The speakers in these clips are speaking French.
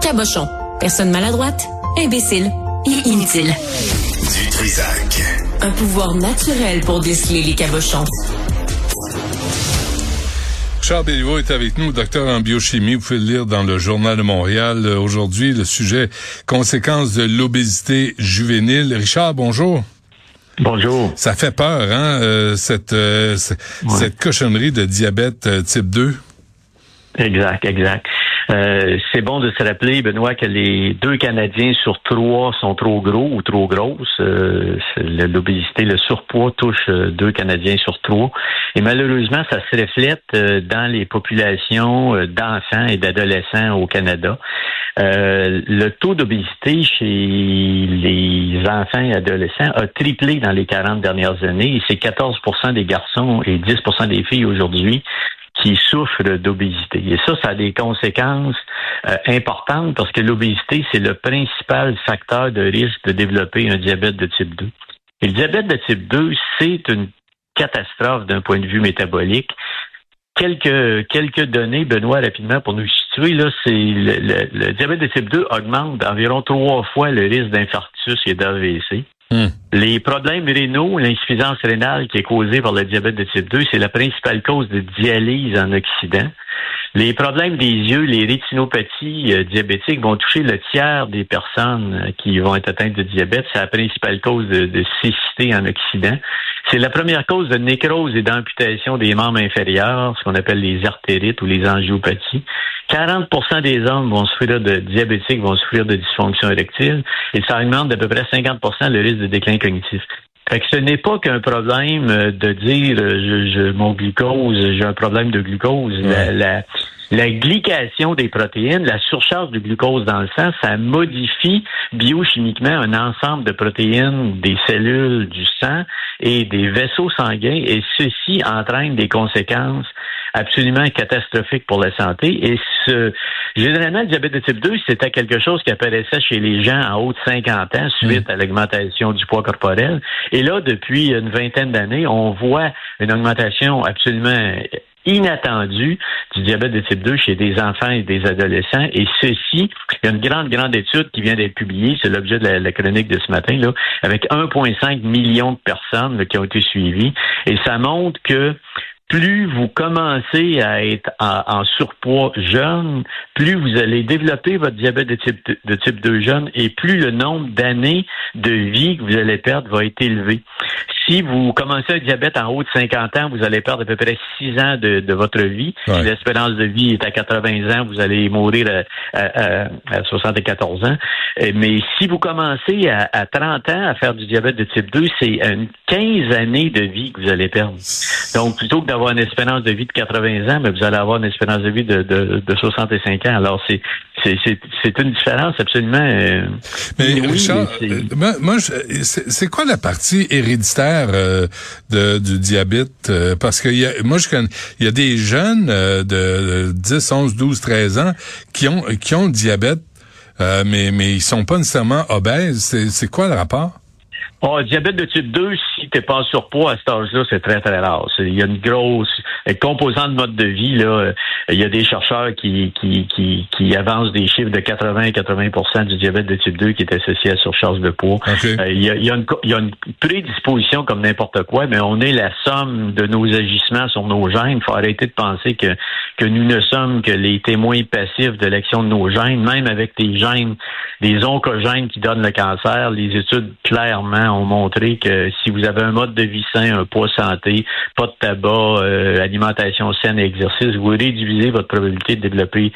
Cabochon. Personne maladroite, imbécile et inutile. Du Trisac. Un pouvoir naturel pour déceler les cabochons. Charles Béliveau est avec nous, docteur en biochimie. Vous pouvez le lire dans le Journal de Montréal. Euh, Aujourd'hui, le sujet conséquences de l'obésité juvénile. Richard, bonjour. Bonjour. Ça fait peur, hein, euh, cette, euh, cette cochonnerie de diabète euh, type 2? Exact, exact. Euh, c'est bon de se rappeler, Benoît, que les deux Canadiens sur trois sont trop gros ou trop grosses. Euh, L'obésité, le surpoids touche euh, deux Canadiens sur trois. Et malheureusement, ça se reflète euh, dans les populations d'enfants et d'adolescents au Canada. Euh, le taux d'obésité chez les enfants et adolescents a triplé dans les 40 dernières années c'est 14% des garçons et 10% des filles aujourd'hui qui souffrent d'obésité. Et ça, ça a des conséquences euh, importantes parce que l'obésité, c'est le principal facteur de risque de développer un diabète de type 2. Et le diabète de type 2, c'est une catastrophe d'un point de vue métabolique. Quelques, quelques données, Benoît, rapidement, pour nous situer, là, c'est le, le diabète de type 2 augmente d'environ trois fois le risque d'infarctus et d'AVC. Hmm. Les problèmes rénaux, l'insuffisance rénale qui est causée par le diabète de type 2, c'est la principale cause de dialyse en Occident. Les problèmes des yeux, les rétinopathies euh, diabétiques vont toucher le tiers des personnes euh, qui vont être atteintes de diabète. C'est la principale cause de, de cécité en Occident. C'est la première cause de nécrose et d'amputation des membres inférieurs, ce qu'on appelle les artérites ou les angiopathies. 40% des hommes vont souffrir de diabétiques, vont souffrir de dysfonction érectile et ça augmente d'à peu près 50% le risque de déclin cognitif. Fait que ce n'est pas qu'un problème euh, de dire je, je, mon glucose, j'ai un problème de glucose. La, la, glycation des protéines, la surcharge de glucose dans le sang, ça modifie biochimiquement un ensemble de protéines des cellules du sang et des vaisseaux sanguins et ceci entraîne des conséquences absolument catastrophiques pour la santé. Et ce, généralement, le diabète de type 2, c'était quelque chose qui apparaissait chez les gens en haut de 50 ans suite mm. à l'augmentation du poids corporel. Et là, depuis une vingtaine d'années, on voit une augmentation absolument inattendue du diabète de type 2 chez des enfants et des adolescents. Et ceci, il y a une grande, grande étude qui vient d'être publiée, c'est l'objet de la, chronique de ce matin, là, avec 1,5 million de personnes qui ont été suivies. Et ça montre que plus vous commencez à être en, surpoids jeune, plus vous allez développer votre diabète de type, de type 2 jeune et plus le nombre d'années de vie que vous allez perdre va être élevé. Si vous commencez un diabète en haut de 50 ans, vous allez perdre à peu près 6 ans de, votre vie. Si l'espérance de vie est à 80 ans, vous allez mourir à, 74 ans. Mais si vous commencez à, à, 30 ans à faire du diabète de type 2, c'est une 15 années de vie que vous allez perdre. Donc, plutôt que d'avoir une espérance de vie de 80 ans, mais vous allez avoir une espérance de vie de, de, de 65 ans. Alors, c'est c'est une différence absolument. Euh, mais Richard, euh, moi, c'est quoi la partie héréditaire euh, de, du diabète Parce que y a, moi, je connais, il y a des jeunes de 10, 11, 12, 13 ans qui ont qui ont le diabète, mais mais ils sont pas nécessairement obèses. C'est quoi le rapport? Oh, diabète de type 2, si t'es pas en surpoids à cet âge-là, c'est très, très rare. Il y a une grosse composante de mode de vie. Là, il y a des chercheurs qui, qui, qui, qui avancent des chiffres de 80-80% du diabète de type 2 qui est associé à surcharge de poids. Euh, il, y a, il, y a une, il, y a, une, prédisposition comme n'importe quoi, mais on est la somme de nos agissements sur nos gènes. Il faut arrêter de penser que que nous ne sommes que les témoins passifs de l'action de nos gènes, même avec des gènes, des oncogènes qui donnent le cancer. Les études clairement ont montré que si vous avez un mode de vie sain, un poids santé, pas de tabac, euh, alimentation saine et exercice, vous réduisez votre probabilité de développer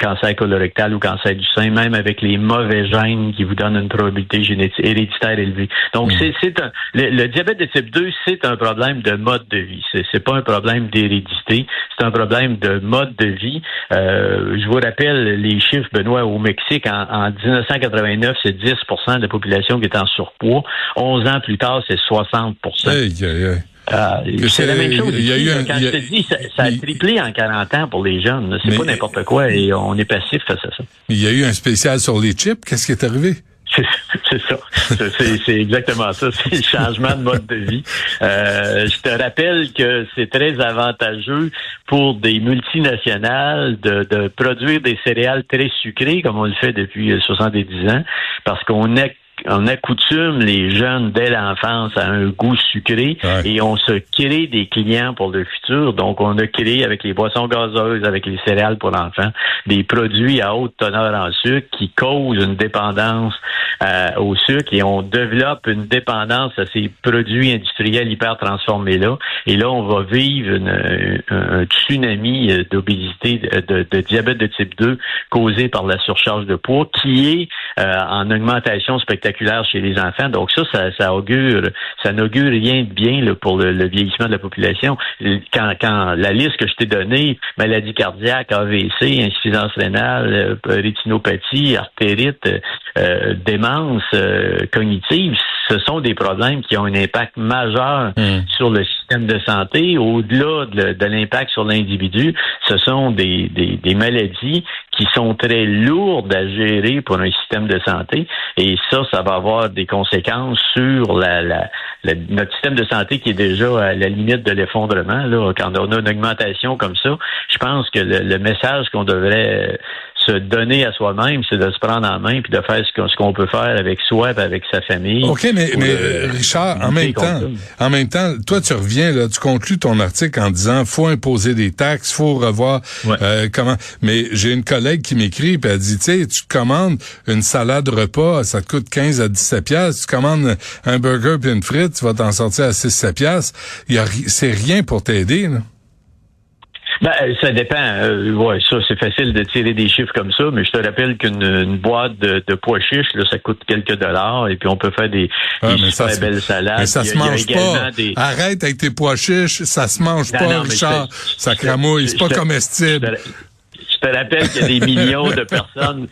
cancer colorectal ou cancer du sein, même avec les mauvais gènes qui vous donnent une probabilité génétique héréditaire élevée. Donc, hmm. c'est un le, diabète de type 2, c'est un problème de mode de vie. C'est, c'est pas un problème d'hérédité, c'est un problème de mode de vie. Euh, je vous rappelle les chiffres, Benoît, au Mexique, en, 1989, c'est 10% de la population qui est en surpoids. 11 ans plus tard, c'est 60% c'est la même chose. Y a eu un, quand je te dis, ça, a triplé en 40 ans pour les jeunes. C'est pas n'importe quoi et on est passif face à ça. Il y a eu un spécial sur les chips. Qu'est-ce qui est arrivé? C'est ça. C'est exactement ça. C'est le changement de mode de vie. Euh, je te rappelle que c'est très avantageux pour des multinationales de, de, produire des céréales très sucrées, comme on le fait depuis 70 ans, parce qu'on est on accoutume les jeunes dès l'enfance à un goût sucré et on se crée des clients pour le futur. Donc, on a créé avec les boissons gazeuses, avec les céréales pour l'enfant, des produits à haute teneur en sucre qui causent une dépendance euh, au sucre et on développe une dépendance à ces produits industriels hyper transformés-là. Et là, on va vivre une, un tsunami d'obésité, de, de, diabète de type 2 causé par la surcharge de poids qui est euh, en augmentation spectaculaire chez les enfants. Donc ça, ça, augure, ça n'augure rien de bien là, pour le, vieillissement de la population. Quand, quand la liste que je t'ai donnée, maladie cardiaque, AVC, insuffisance rénale, euh, rétinopathie, artérite, euh, démence euh, cognitive, ce sont des problèmes qui ont un impact majeur hmm. sur le système de santé. Au-delà de, l'impact sur l'individu, ce sont des, des, maladies qui sont très lourdes à gérer pour un système de santé. Et ça, ça va avoir des conséquences sur la, la, notre système de santé qui est déjà à la limite de l'effondrement. Là, quand on a une augmentation comme ça, je pense que le message qu'on devrait se donner à soi-même, c'est de se prendre en main puis de faire ce qu'on peut faire avec soi et avec sa famille. OK, mais, mais Richard, en même temps, en même temps, toi tu reviens là, tu conclus ton article en disant faut imposer des taxes, faut revoir euh, comment. Mais j'ai une collègue qui m'écrit puis elle dit tu sais, tu commandes une salade repas, ça te coûte 15 à 17 pièces, tu commandes un burger puis une frite, tu vas t'en sortir à 6 7 pièces. Il y a c'est rien pour t'aider là. Ben, ça dépend. Euh, ouais, ça, c'est facile de tirer des chiffres comme ça, mais je te rappelle qu'une boîte de, de, pois chiches, là, ça coûte quelques dollars et puis on peut faire des, ah, super belles salades. Mais ça se mange pas. Arrête avec tes pois chiches, ça se mange pas, Richard. Ça cramouille, c'est pas comestible je te rappelle qu'il y a des millions de personnes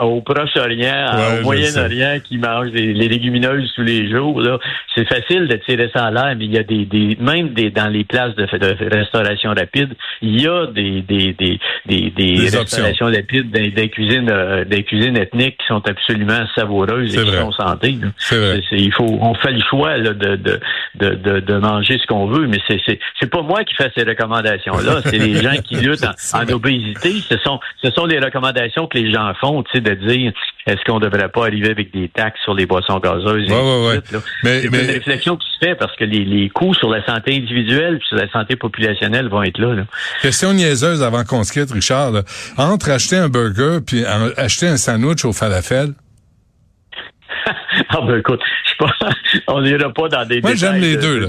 au Proche-Orient, au Moyen-Orient qui mangent des, les légumineuses tous les jours. Là. C'est facile de tirer ça en l'air, mais il y a des, des même des, dans les places de, restauration rapide, il y a des, des, des, des, des restaurations rapides, des, cuisines, euh, des cuisines ethniques qui sont absolument savoureuses et qui sont santé. il faut, on fait le choix là, de, de, de, de, manger ce qu'on veut, mais c'est, c'est, c'est pas moi qui fais ces recommandations-là, c'est les gens qui luttent en, en obésité ce sont, ce sont les recommandations que les gens font, tu sais, de dire est-ce qu'on devrait pas arriver avec des taxes sur les boissons gazeuses? c'est une réflexion qui se fait parce que les, coûts sur la santé individuelle et sur la santé populationnelle vont être là. Question niaiseuse avant qu'on se quitte, Richard. Entre acheter un burger puis acheter un sandwich au falafel, ah ben écoute, je sais pas, on n'ira pas dans des Moi, j'aime les deux, là.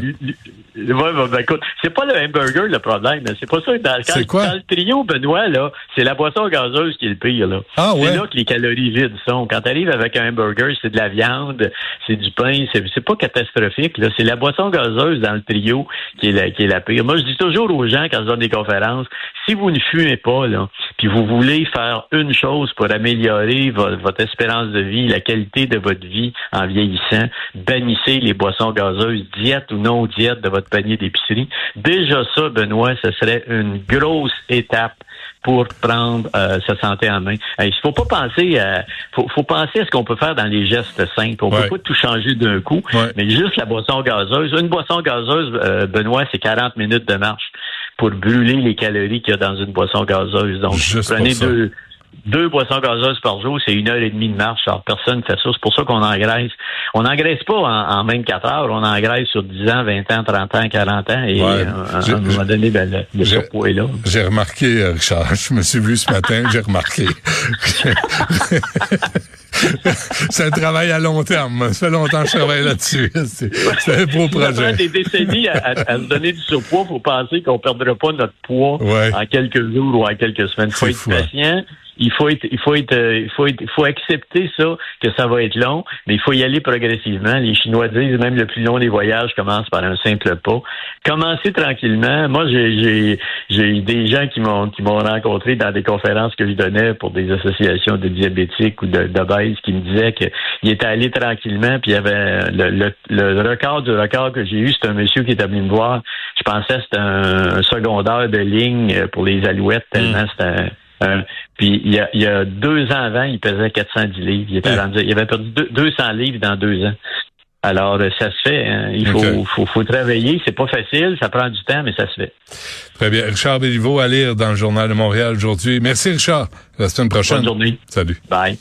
Ouais, ben, écoute, c'est pas le hamburger le problème. C'est pas ça. Dans, quand, quoi? dans le trio, Benoît, là, c'est la boisson gazeuse qui est le pire, là. Ah, ouais. C'est là que les calories vides sont. Quand tu arrives avec un hamburger, c'est de la viande, c'est du pain, c'est pas catastrophique, là. C'est la boisson gazeuse dans le trio qui est la, qui est la pire. Moi, je dis toujours aux gens quand je donne des conférences, si vous ne fumez pas, là, puis vous voulez faire une chose pour améliorer votre, votre espérance de vie, la qualité de votre vie en vieillissant, bannissez les boissons gazeuses, diète ou non diète de votre panier d'épicerie. Déjà ça, Benoît, ce serait une grosse étape pour prendre euh, sa santé en main. Il faut pas penser à, faut, faut penser à ce qu'on peut faire dans les gestes simples. On peut pas tout changer d'un coup, mais juste la boisson gazeuse. Une boisson gazeuse, euh, Benoît, c'est 40 minutes de marche pour brûler les calories qu'il y a dans une boisson gazeuse. Donc, prenez deux, deux boissons gazeuses par jour, c'est une heure et demie de marche. Alors, personne ne fait ça. C'est pour ça qu'on engraisse. On n'engraisse pas en, en, 24 heures. On engraisse sur 10 ans, 20 ans, 30 ans, 40 ans. Et euh, à un moment donné, ben, le, surpoids est là. J'ai remarqué, euh, Richard. Je me suis vu ce matin, j'ai remarqué. c'est un travail à long terme. Ça fait longtemps que je travaille là-dessus. C'est un beau projet. Ça des décennies à, se donner du surpoids pour penser qu'on ne perdra pas notre poids en quelques jours ou en quelques semaines. Il faut être patient il faut être, il faut être, euh, il faut être, il faut accepter ça que ça va être long, mais il faut y aller progressivement. Les Chinois disent même le plus long des voyages commence par un simple pas. Commencez tranquillement. Moi, j'ai, j'ai, des gens qui m'ont, qui m'ont rencontré dans des conférences que je donnais pour des associations de diabétiques ou de d'obèses qui me disaient qu'ils étaient allés tranquillement, puis il y avait le, le, record du record que j'ai eu, c'est un monsieur qui est venu me voir. Je pensais que c'était un, secondaire de ligne pour les alouettes tellement hmm. c'était euh, puis il y, a, il y, a, deux ans avant, il pesait 410 livres. Il, était rendu, il avait perdu 200 livres dans deux ans. Alors, euh, ça se fait. Hein. Il faut, faut, faut, travailler. C'est pas facile. Ça prend du temps, mais ça se fait. Très bien. Richard Béliveau à lire dans le Journal de Montréal aujourd'hui. Merci, Richard. À la semaine prochaine. Bonne journée. Salut. Bye.